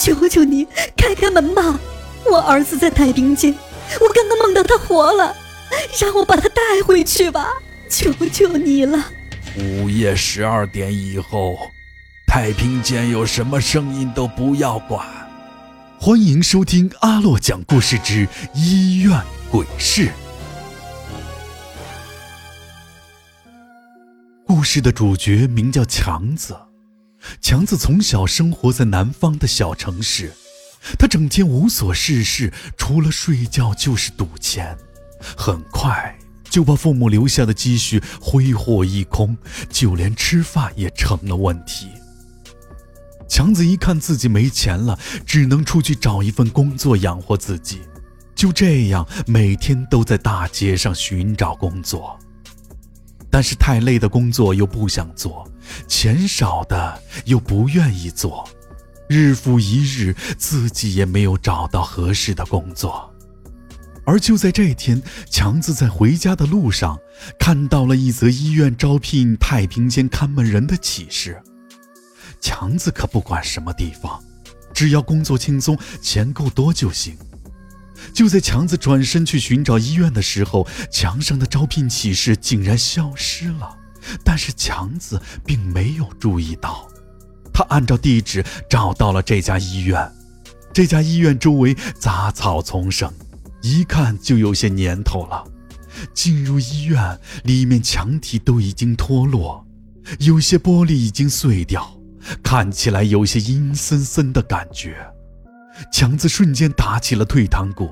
求求你开开门吧！我儿子在太平间，我刚刚梦到他活了，让我把他带回去吧！求求你了！午夜十二点以后，太平间有什么声音都不要管。欢迎收听阿洛讲故事之医院鬼事。故事的主角名叫强子。强子从小生活在南方的小城市，他整天无所事事，除了睡觉就是赌钱，很快就把父母留下的积蓄挥霍一空，就连吃饭也成了问题。强子一看自己没钱了，只能出去找一份工作养活自己，就这样每天都在大街上寻找工作。但是太累的工作又不想做，钱少的又不愿意做，日复一日，自己也没有找到合适的工作。而就在这天，强子在回家的路上看到了一则医院招聘太平间看门人的启事。强子可不管什么地方，只要工作轻松，钱够多就行。就在强子转身去寻找医院的时候，墙上的招聘启事竟然消失了。但是强子并没有注意到，他按照地址找到了这家医院。这家医院周围杂草丛生，一看就有些年头了。进入医院，里面墙体都已经脱落，有些玻璃已经碎掉，看起来有些阴森森的感觉。强子瞬间打起了退堂鼓，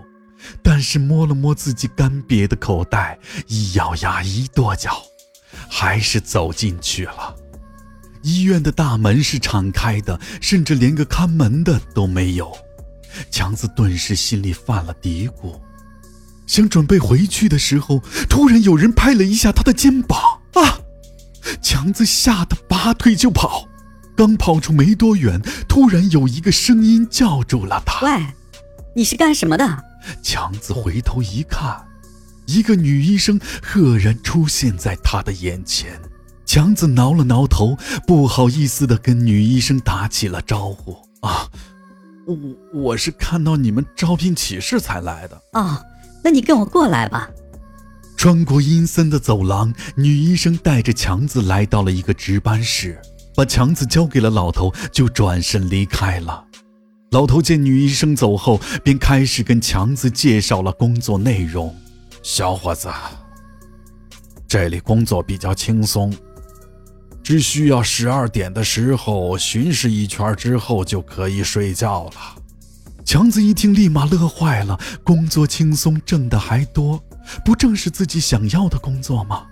但是摸了摸自己干瘪的口袋，一咬牙，一跺脚，还是走进去了。医院的大门是敞开的，甚至连个看门的都没有。强子顿时心里犯了嘀咕，想准备回去的时候，突然有人拍了一下他的肩膀，啊！强子吓得拔腿就跑。刚跑出没多远，突然有一个声音叫住了他：“喂，你是干什么的？”强子回头一看，一个女医生赫然出现在他的眼前。强子挠了挠头，不好意思地跟女医生打起了招呼：“啊，我我是看到你们招聘启事才来的。”“哦，那你跟我过来吧。”穿过阴森的走廊，女医生带着强子来到了一个值班室。把强子交给了老头，就转身离开了。老头见女医生走后，便开始跟强子介绍了工作内容：“小伙子，这里工作比较轻松，只需要十二点的时候巡视一圈之后就可以睡觉了。”强子一听，立马乐坏了：“工作轻松，挣的还多，不正是自己想要的工作吗？”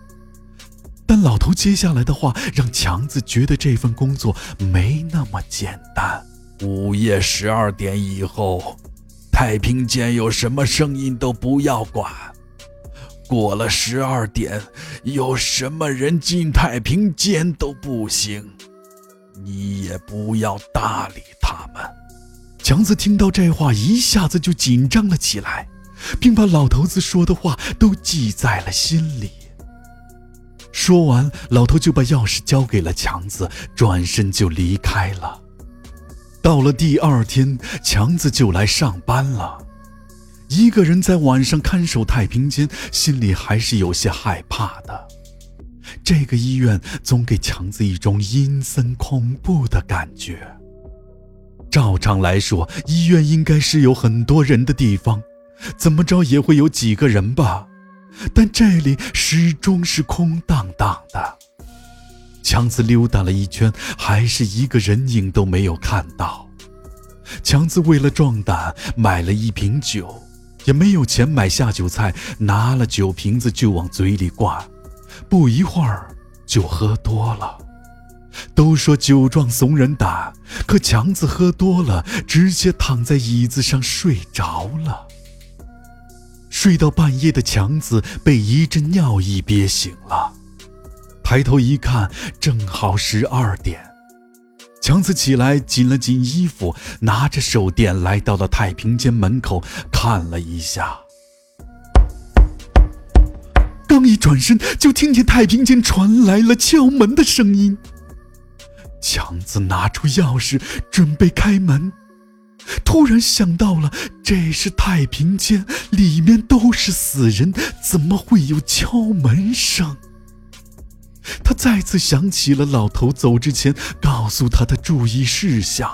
但老头接下来的话让强子觉得这份工作没那么简单。午夜十二点以后，太平间有什么声音都不要管。过了十二点，有什么人进太平间都不行。你也不要搭理他们。强子听到这话，一下子就紧张了起来，并把老头子说的话都记在了心里。说完，老头就把钥匙交给了强子，转身就离开了。到了第二天，强子就来上班了。一个人在晚上看守太平间，心里还是有些害怕的。这个医院总给强子一种阴森恐怖的感觉。照常来说，医院应该是有很多人的地方，怎么着也会有几个人吧。但这里始终是空荡荡的。强子溜达了一圈，还是一个人影都没有看到。强子为了壮胆，买了一瓶酒，也没有钱买下酒菜，拿了酒瓶子就往嘴里灌，不一会儿就喝多了。都说酒壮怂人胆，可强子喝多了，直接躺在椅子上睡着了。睡到半夜的强子被一阵尿意憋醒了，抬头一看，正好十二点。强子起来紧了紧衣服，拿着手电来到了太平间门口，看了一下。刚一转身，就听见太平间传来了敲门的声音。强子拿出钥匙准备开门，突然想到了，这是太平间，里面都是死人，怎么会有敲门声？他再次想起了老头走之前告诉他的注意事项，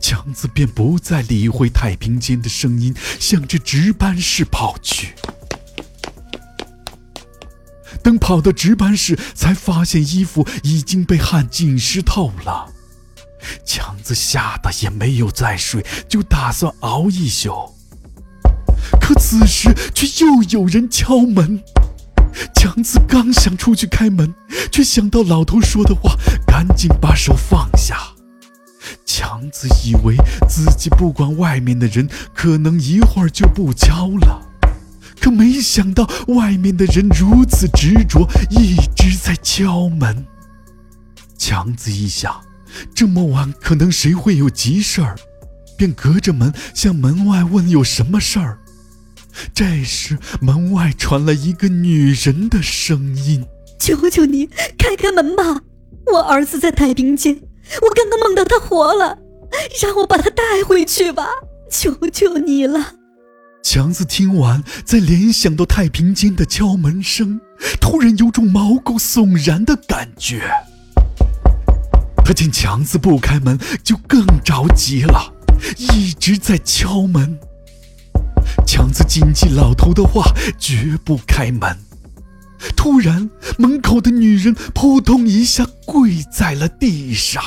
强子便不再理会太平间的声音，向着值班室跑去。等跑到值班室，才发现衣服已经被汗浸湿透了。强子吓得也没有再睡，就打算熬一宿。可此时却又有人敲门。强子刚想出去开门，却想到老头说的话，赶紧把手放下。强子以为自己不管外面的人，可能一会儿就不敲了，可没想到外面的人如此执着，一直在敲门。强子一想。这么晚，可能谁会有急事儿，便隔着门向门外问有什么事儿。这时，门外传来一个女人的声音：“求求你，开开门吧！我儿子在太平间，我刚刚梦到他活了，让我把他带回去吧！求求你了！”强子听完，再联想到太平间的敲门声，突然有种毛骨悚然的感觉。他见强子不开门，就更着急了，一直在敲门。强子谨记老头的话，绝不开门。突然，门口的女人扑通一下跪在了地上。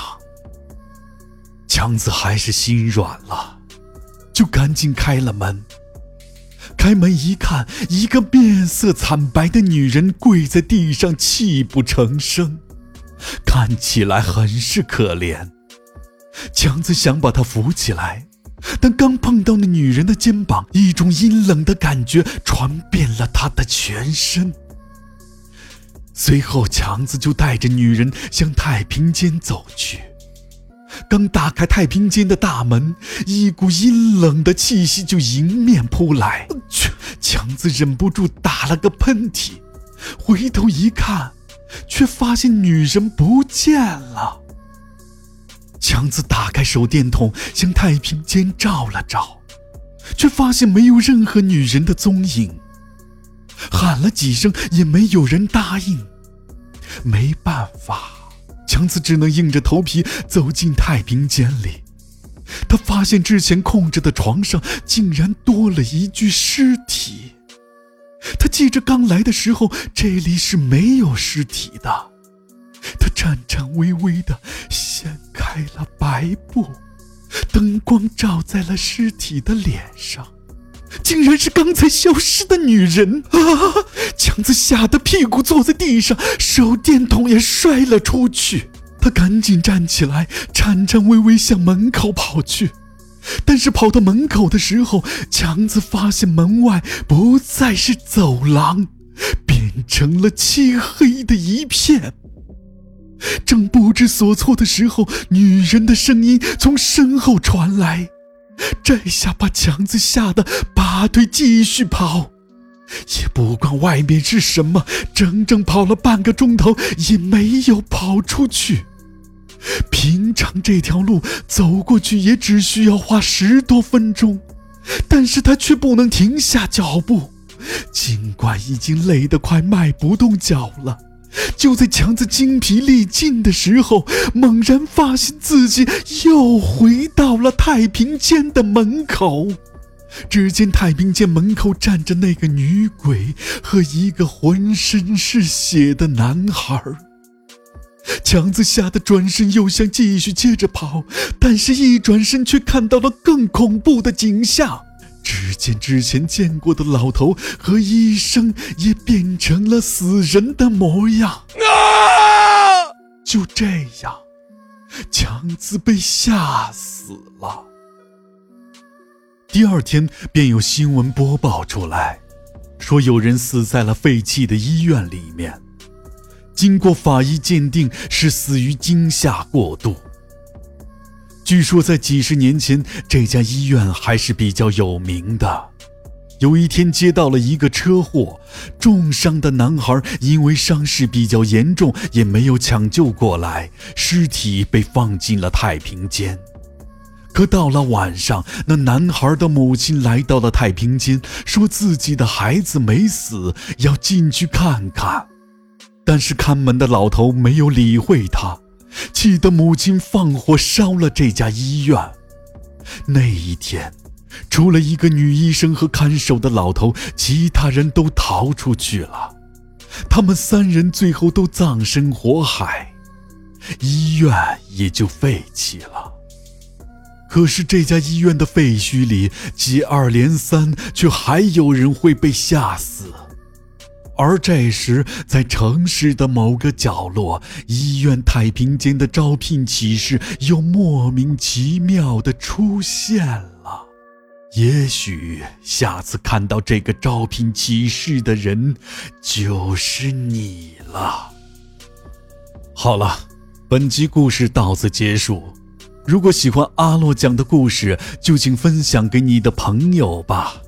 强子还是心软了，就赶紧开了门。开门一看，一个面色惨白的女人跪在地上，泣不成声。看起来很是可怜，强子想把她扶起来，但刚碰到那女人的肩膀，一种阴冷的感觉传遍了他的全身。随后，强子就带着女人向太平间走去。刚打开太平间的大门，一股阴冷的气息就迎面扑来，去！强子忍不住打了个喷嚏，回头一看。却发现女人不见了。强子打开手电筒向太平间照了照，却发现没有任何女人的踪影。喊了几声也没有人答应。没办法，强子只能硬着头皮走进太平间里。他发现之前空着的床上竟然多了一具尸体。他记着刚来的时候，这里是没有尸体的。他颤颤巍巍地掀开了白布，灯光照在了尸体的脸上，竟然是刚才消失的女人啊！强子吓得屁股坐在地上，手电筒也摔了出去。他赶紧站起来，颤颤巍巍向门口跑去。但是跑到门口的时候，强子发现门外不再是走廊，变成了漆黑的一片。正不知所措的时候，女人的声音从身后传来，这下把强子吓得拔腿继续跑，也不管外面是什么，整整跑了半个钟头也没有跑出去。平常这条路走过去也只需要花十多分钟，但是他却不能停下脚步，尽管已经累得快迈不动脚了。就在强子精疲力尽的时候，猛然发现自己又回到了太平间的门口。只见太平间门口站着那个女鬼和一个浑身是血的男孩。强子吓得转身又想继续接着跑，但是一转身却看到了更恐怖的景象。只见之前见过的老头和医生也变成了死人的模样。啊！就这样，强子被吓死了。第二天便有新闻播报出来，说有人死在了废弃的医院里面。经过法医鉴定，是死于惊吓过度。据说在几十年前，这家医院还是比较有名的。有一天接到了一个车祸，重伤的男孩因为伤势比较严重，也没有抢救过来，尸体被放进了太平间。可到了晚上，那男孩的母亲来到了太平间，说自己的孩子没死，要进去看看。但是看门的老头没有理会他，气得母亲放火烧了这家医院。那一天，除了一个女医生和看守的老头，其他人都逃出去了。他们三人最后都葬身火海，医院也就废弃了。可是这家医院的废墟里接二连三，却还有人会被吓死。而这时，在城市的某个角落，医院太平间的招聘启事又莫名其妙的出现了。也许下次看到这个招聘启事的人，就是你了。好了，本集故事到此结束。如果喜欢阿洛讲的故事，就请分享给你的朋友吧。